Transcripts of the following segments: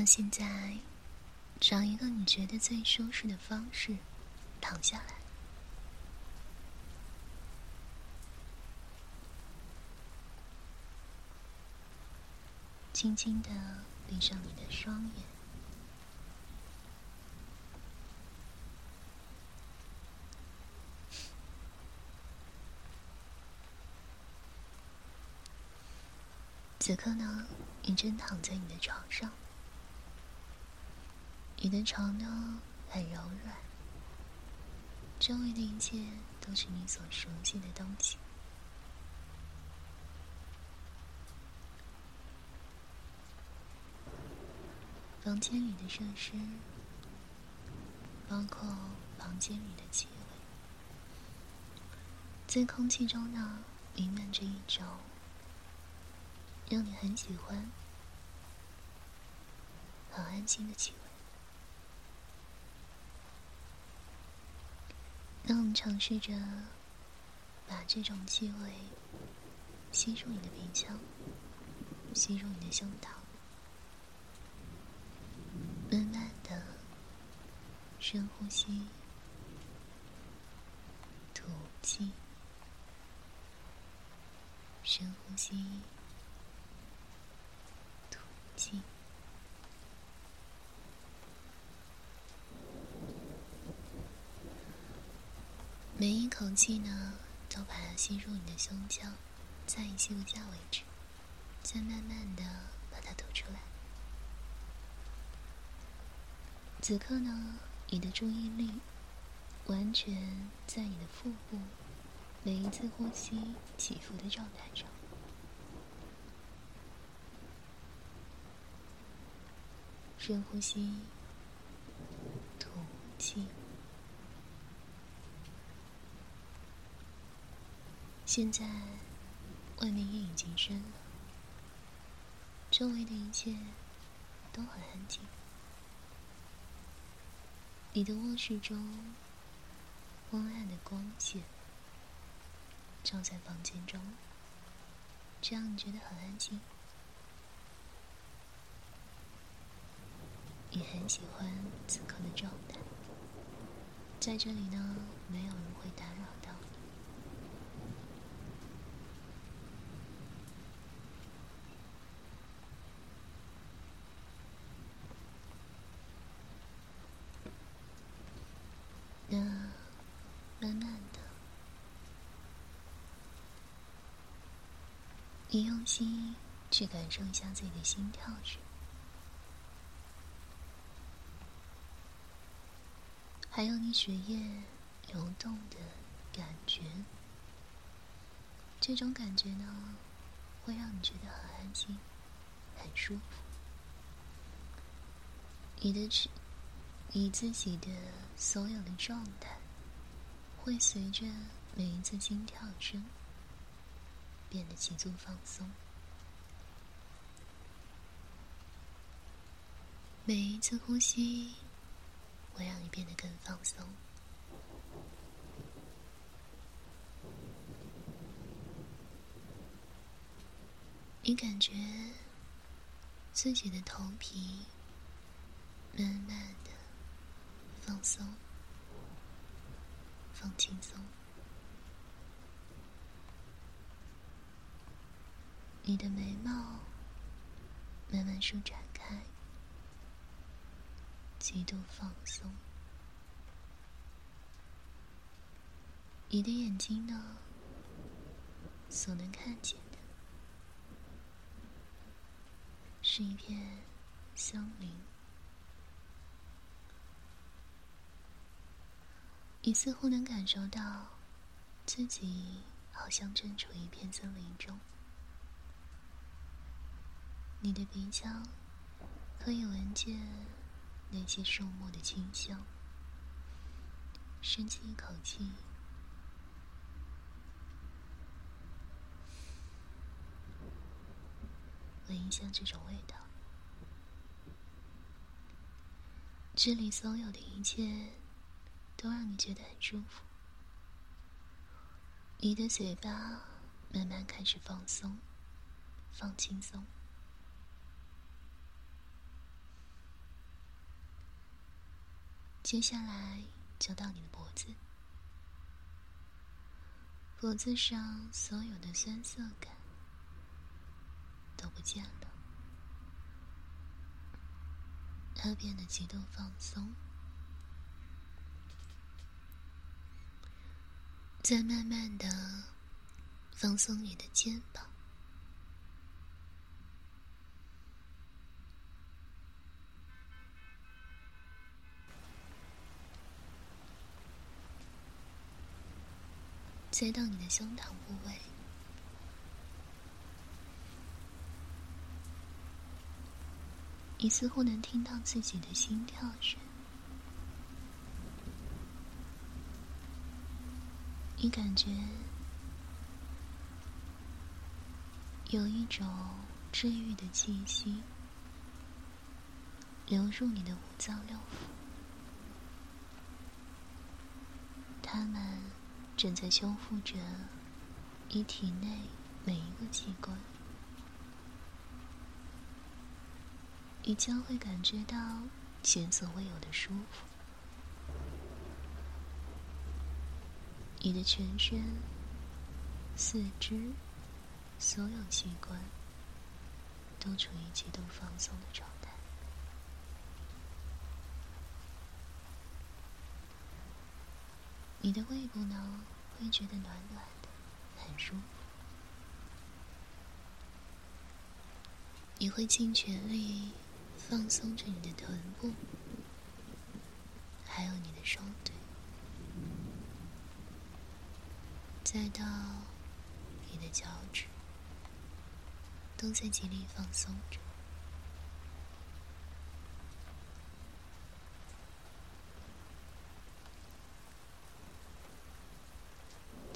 那现在，找一个你觉得最舒适的方式，躺下来，轻轻的闭上你的双眼。此刻呢，你正躺在你的床上，你的床呢很柔软，周围的一切都是你所熟悉的东西。房间里的设施，包括房间里的气味，在空气中呢弥漫着一种。让你很喜欢、很安心的气味。让我们尝试着把这种气味吸入你的鼻腔，吸入你的胸膛，慢慢的深呼吸，吐气，深呼吸。吐气每一口气呢，都把它吸入你的胸腔，在你吸不下为止，再慢慢的把它吐出来。此刻呢，你的注意力完全在你的腹部每一次呼吸起伏的状态上。深呼吸，吐气。现在，外面夜已经深了，周围的一切都很安静。你的卧室中，昏暗的光线照在房间中，这样你觉得很安静。你很喜欢此刻的状态，在这里呢，没有人会打扰到你。那慢慢的，你用心去感受一下自己的心跳声。还有你血液流动的感觉，这种感觉呢，会让你觉得很安心、很舒服。你的自你自己的所有的状态，会随着每一次心跳声变得极度放松，每一次呼吸。会让你变得更放松。你感觉自己的头皮慢慢的放松、放轻松，你的眉毛慢慢舒展开。极度放松，你的眼睛呢？所能看见的是一片森林，你似乎能感受到自己好像正处一片森林中，你的鼻腔可以闻见。那些树木的清香，深吸一口气，闻一下这种味道。这里所有的一切都让你觉得很舒服。你的嘴巴慢慢开始放松，放轻松。接下来就到你的脖子，脖子上所有的酸涩感都不见了，它变得极度放松。再慢慢的放松你的肩膀，塞到你的胸膛部位，你似乎能听到自己的心跳声。你感觉有一种治愈的气息流入你的五脏六腑，他们正在修复着你体内每一个器官，你将会感觉到前所未有的舒服。你的全身、四肢、所有器官都处于极度放松的状态。你的胃部呢，会觉得暖暖的，很舒服。你会尽全力放松着你的臀部，还有你的双腿。再到你的脚趾，都在极力放松着。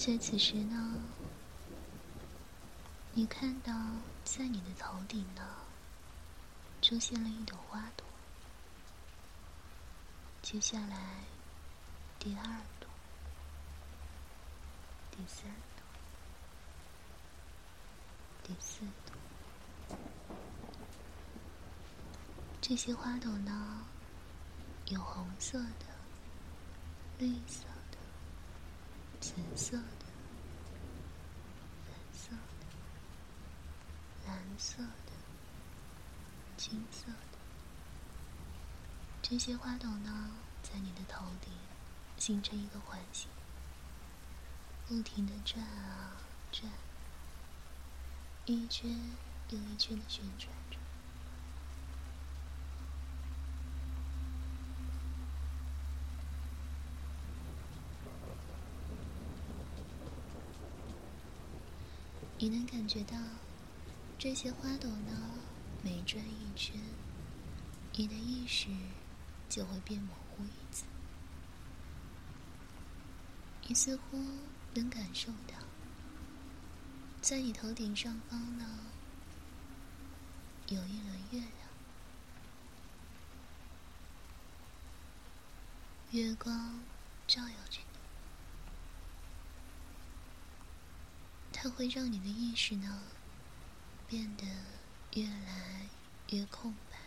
在此时呢，你看到在你的头顶呢，出现了一朵花朵。接下来，第二朵。第三朵，第四朵，这些花朵呢，有红色的、绿色、紫色的、粉色的、蓝色的、金色的。这些花朵呢，在你的头顶形成一个环形。不停的转啊转，一圈又一圈的旋转着。你能感觉到这些花朵呢？每转一圈，你的意识就会变模糊一次。你似乎。能感受到，在你头顶上方呢，有一轮月亮，月光照耀着你，它会让你的意识呢变得越来越空白，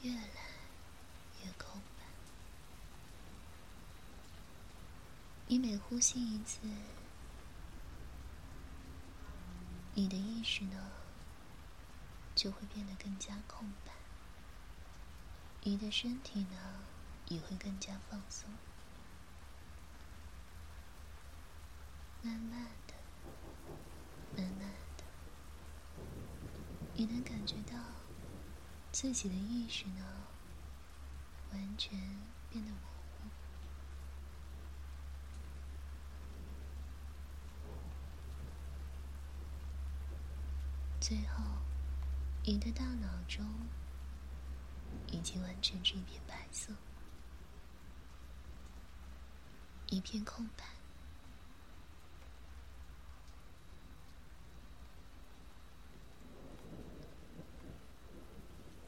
越来越空白。你每呼吸一次，你的意识呢就会变得更加空白，你的身体呢也会更加放松。慢，慢慢的，你能感觉到自己的意识呢完全变得模糊。最后，你的大脑中已经完全是一片白色，一片空白。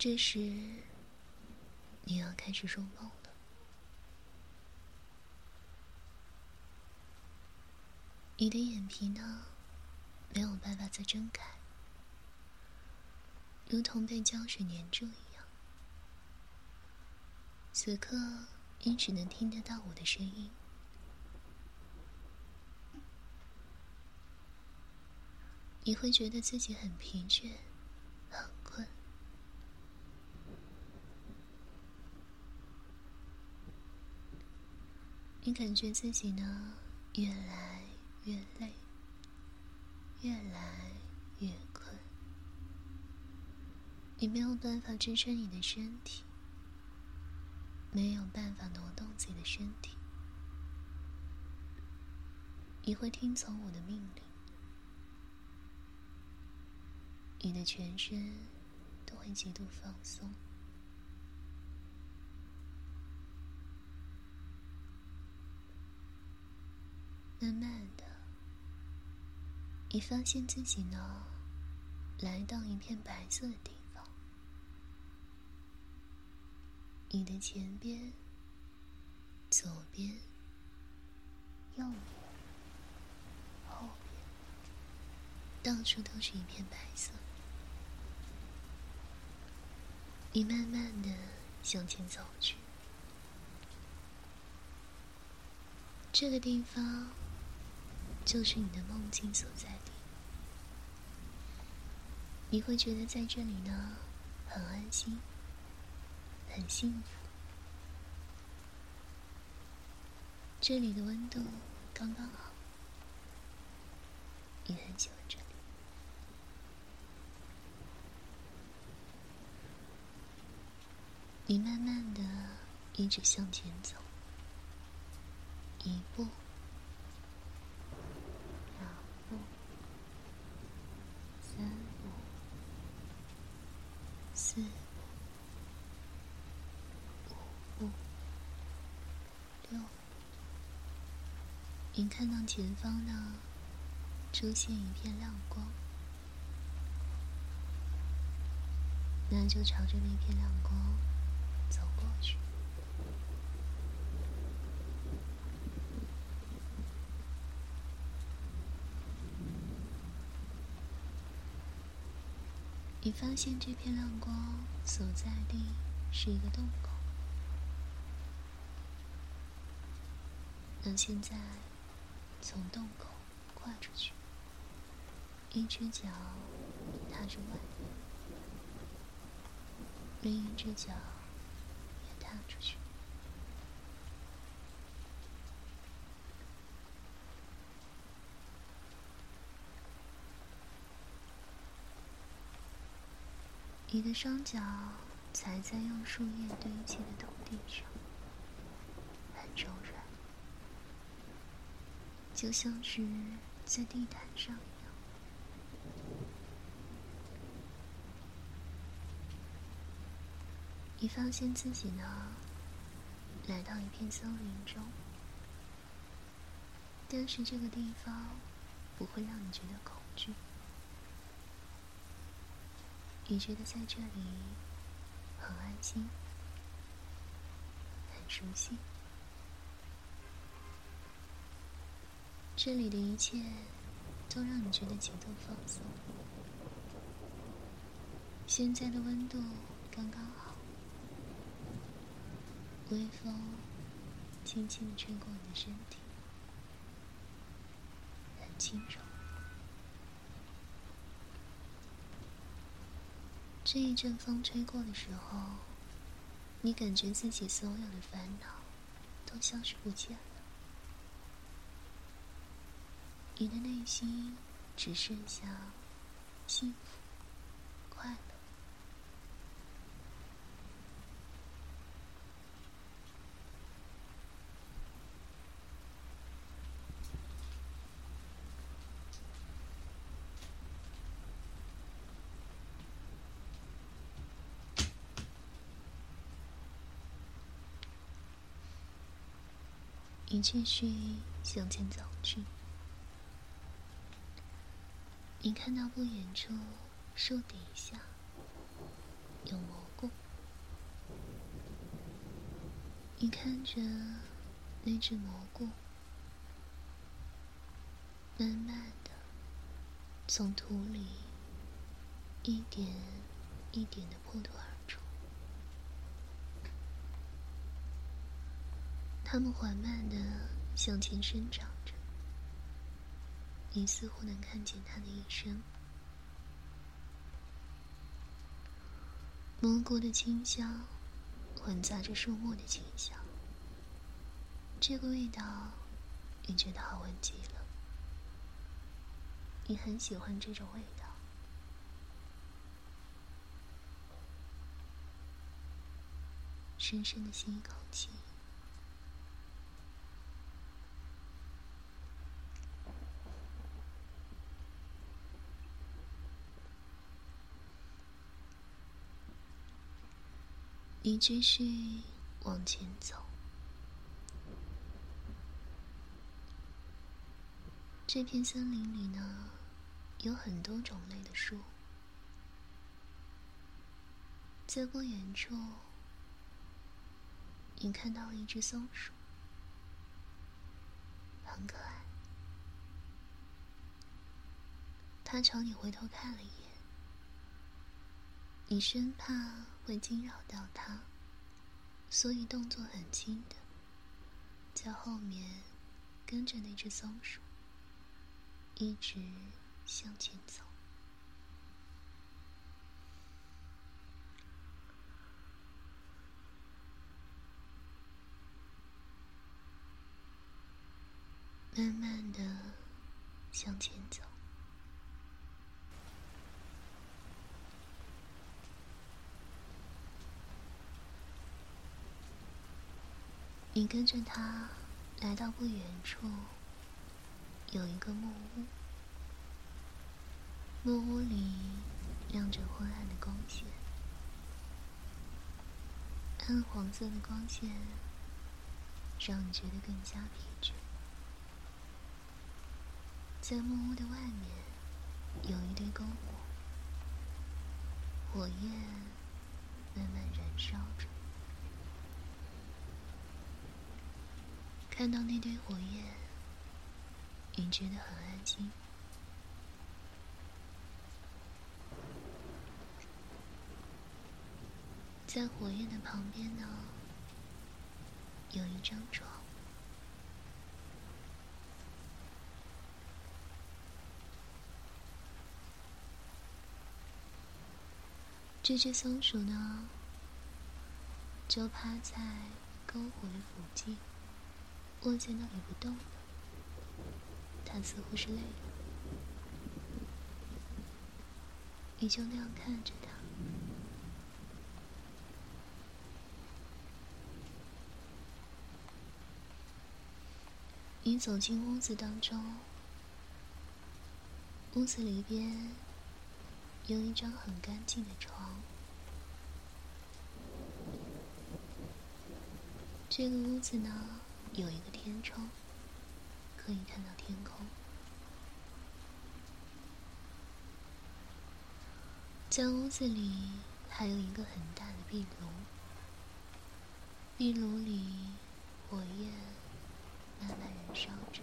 这时，你要开始入梦了。你的眼皮呢，没有办法再睁开。如同被胶水粘住一样，此刻，你只能听得到我的声音。你会觉得自己很疲倦，很困。你感觉自己呢，越来越累，越来越困。你没有办法支撑你的身体，没有办法挪动自己的身体。你会听从我的命令，你的全身都会极度放松。慢慢的，你发现自己呢，来到一片白色的地方。你的前边、左边、右边、后边，到处都是一片白色。你慢慢的向前走去，这个地方。就是你的梦境所在地，你会觉得在这里呢，很安心，很幸福。这里的温度刚刚好，你很喜欢这里。你慢慢的一直向前走，一步。四五六，您看到前方呢，出现一片亮光，那就朝着那片亮光走过去。你发现这片亮光所在地是一个洞口。那现在从洞口跨出去，一只脚踏出外面，另一只脚也踏出去。你的双脚踩在用树叶堆砌的土地上，很柔软，就像是在地毯上一样。你发现自己呢，来到一片森林中，但是这个地方不会让你觉得恐惧。你觉得在这里很安心，很熟悉，这里的一切都让你觉得极度放松。现在的温度刚刚好，微风轻轻的吹过你的身体，很轻柔。这一阵风吹过的时候，你感觉自己所有的烦恼都消失不见了，你的内心只剩下幸福、你继续向前走去，你看到不远处树底下有蘑菇，你看着那只蘑菇慢慢的从土里一点一点的破土而出，它们缓慢的向前生长着，你似乎能看见它的一生。蘑菇的清香混杂着树木的清香，这个味道你觉得好闻极了。你很喜欢这种味道。深深的吸一口气，你继续往前走。这片森林里呢，有很多种类的树，在不远处。你看到了一只松鼠，很可爱。它朝你回头看了一眼，你生怕会惊扰到它，所以动作很轻的，在后面跟着那只松鼠，一直向前走。慢慢的向前走，你跟着他来到不远处，有一个木屋，木屋里亮着昏暗的光线，暗黄色的光线让你觉得更加疲倦。在木屋的外面，有一堆篝火，火焰慢慢燃烧着。看到那堆火焰，你觉得很安心。在火焰的旁边呢，有一张床。这只松鼠呢，就趴在篝火的附近，窝在那里不动了。他似乎是累了，你就那样看着他。你走进屋子当中，屋子里边。有一张很干净的床。这个屋子呢，有一个天窗，可以看到天空。在屋子里还有一个很大的壁炉，壁炉里火焰慢慢燃烧着。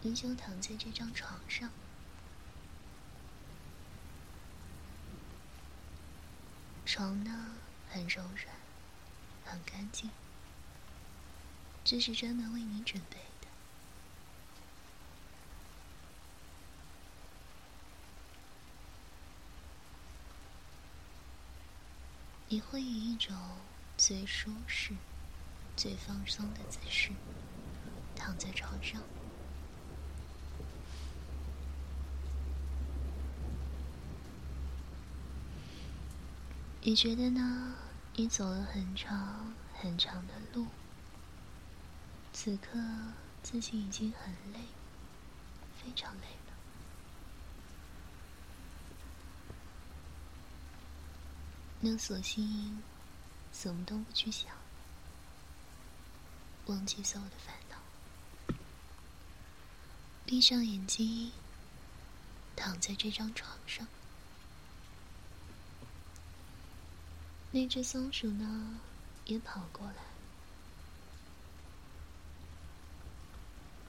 你就躺在这张床上，床呢很柔软，很干净，这是专门为你准备的。你会以一种最舒适、最放松的姿势躺在床上。你觉得呢？你走了很长很长的路，此刻自己已经很累，非常累了。那索性什么都不去想，忘记所有的烦恼，闭上眼睛，躺在这张床上。那只松鼠呢，也跑过来。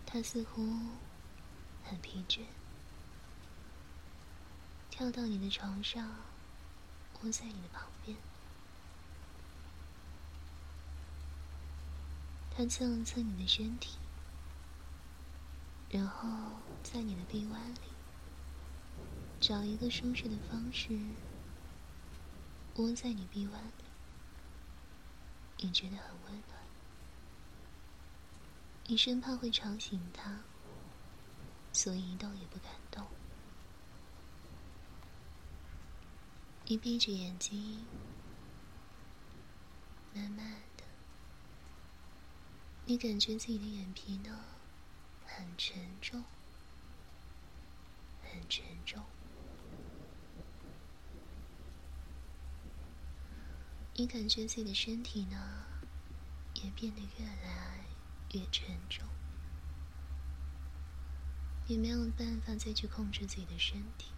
它似乎很疲倦，跳到你的床上，窝在你的旁边。它蹭了蹭你的身体，然后在你的臂弯里找一个舒适的方式窝在你臂弯里，你觉得很温暖。你生怕会吵醒他，所以一动也不敢动。你闭着眼睛，慢慢的，你感觉自己的眼皮呢很沉重，很沉重。你感觉自己的身体呢也变得越来越沉重，你没有办法再去控制自己的身体。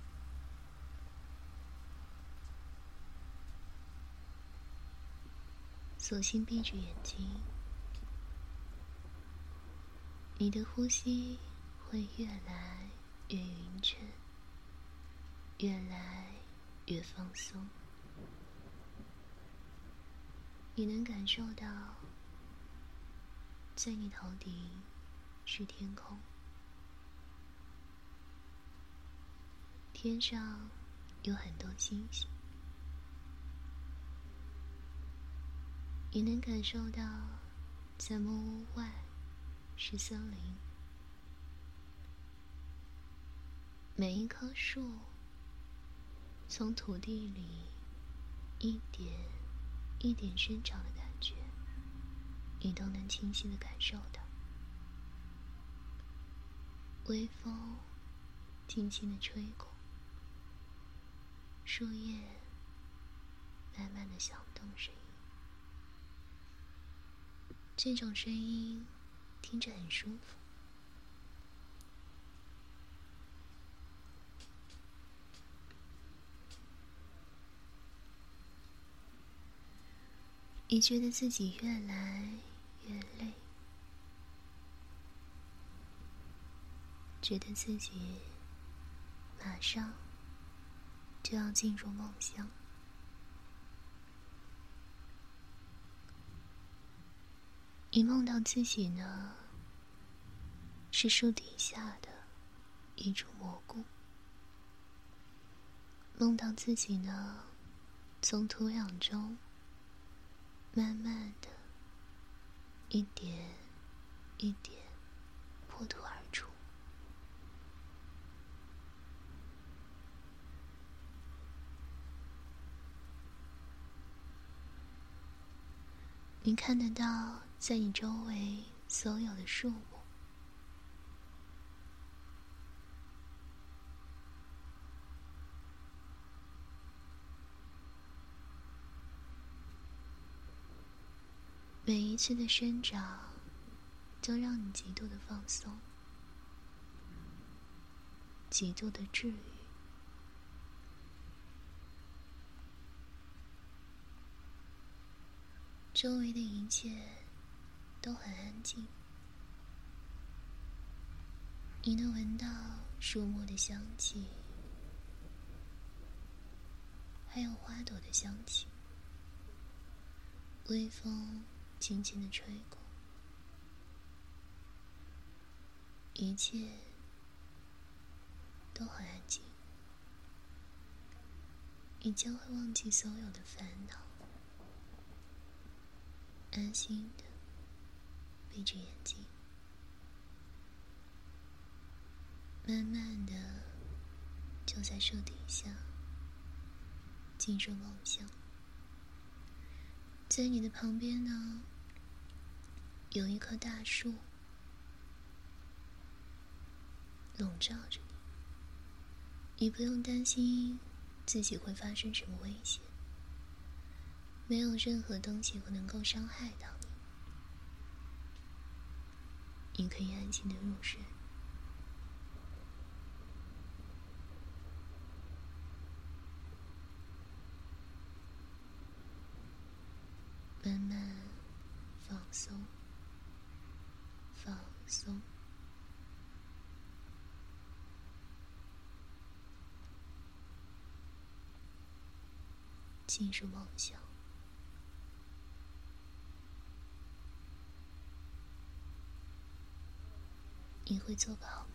索性闭着眼睛，你的呼吸会越来越匀称，越来越放松。你能感受到，在你头顶是天空，天上有很多星星。你能感受到，在木屋外是森林，每一棵树从土地里一点一点生长的感觉，你都能清晰的感受到。微风轻轻的吹过，树叶慢慢的响动声音。这种声音听着很舒服。你觉得自己越来越累，觉得自己马上就要进入梦乡。你梦到自己呢，是树底下的一株蘑菇；梦到自己呢，从土壤中慢慢的一点一点破土而出。你看得到。在你周围所有的树木，每一次的生长，都让你极度的放松，极度的治愈。周围的一切。都很安静，你能闻到树木的香气，还有花朵的香气。微风轻轻的吹过，一切都很安静，你将会忘记所有的烦恼，安心的。闭着眼睛，慢慢的就在树底下进入梦乡。在你的旁边呢，有一棵大树笼罩着你，你不用担心自己会发生什么危险，没有任何东西会能够伤害到你。你可以安静的入睡，慢慢放松。放松。进入梦乡。你会做个好梦。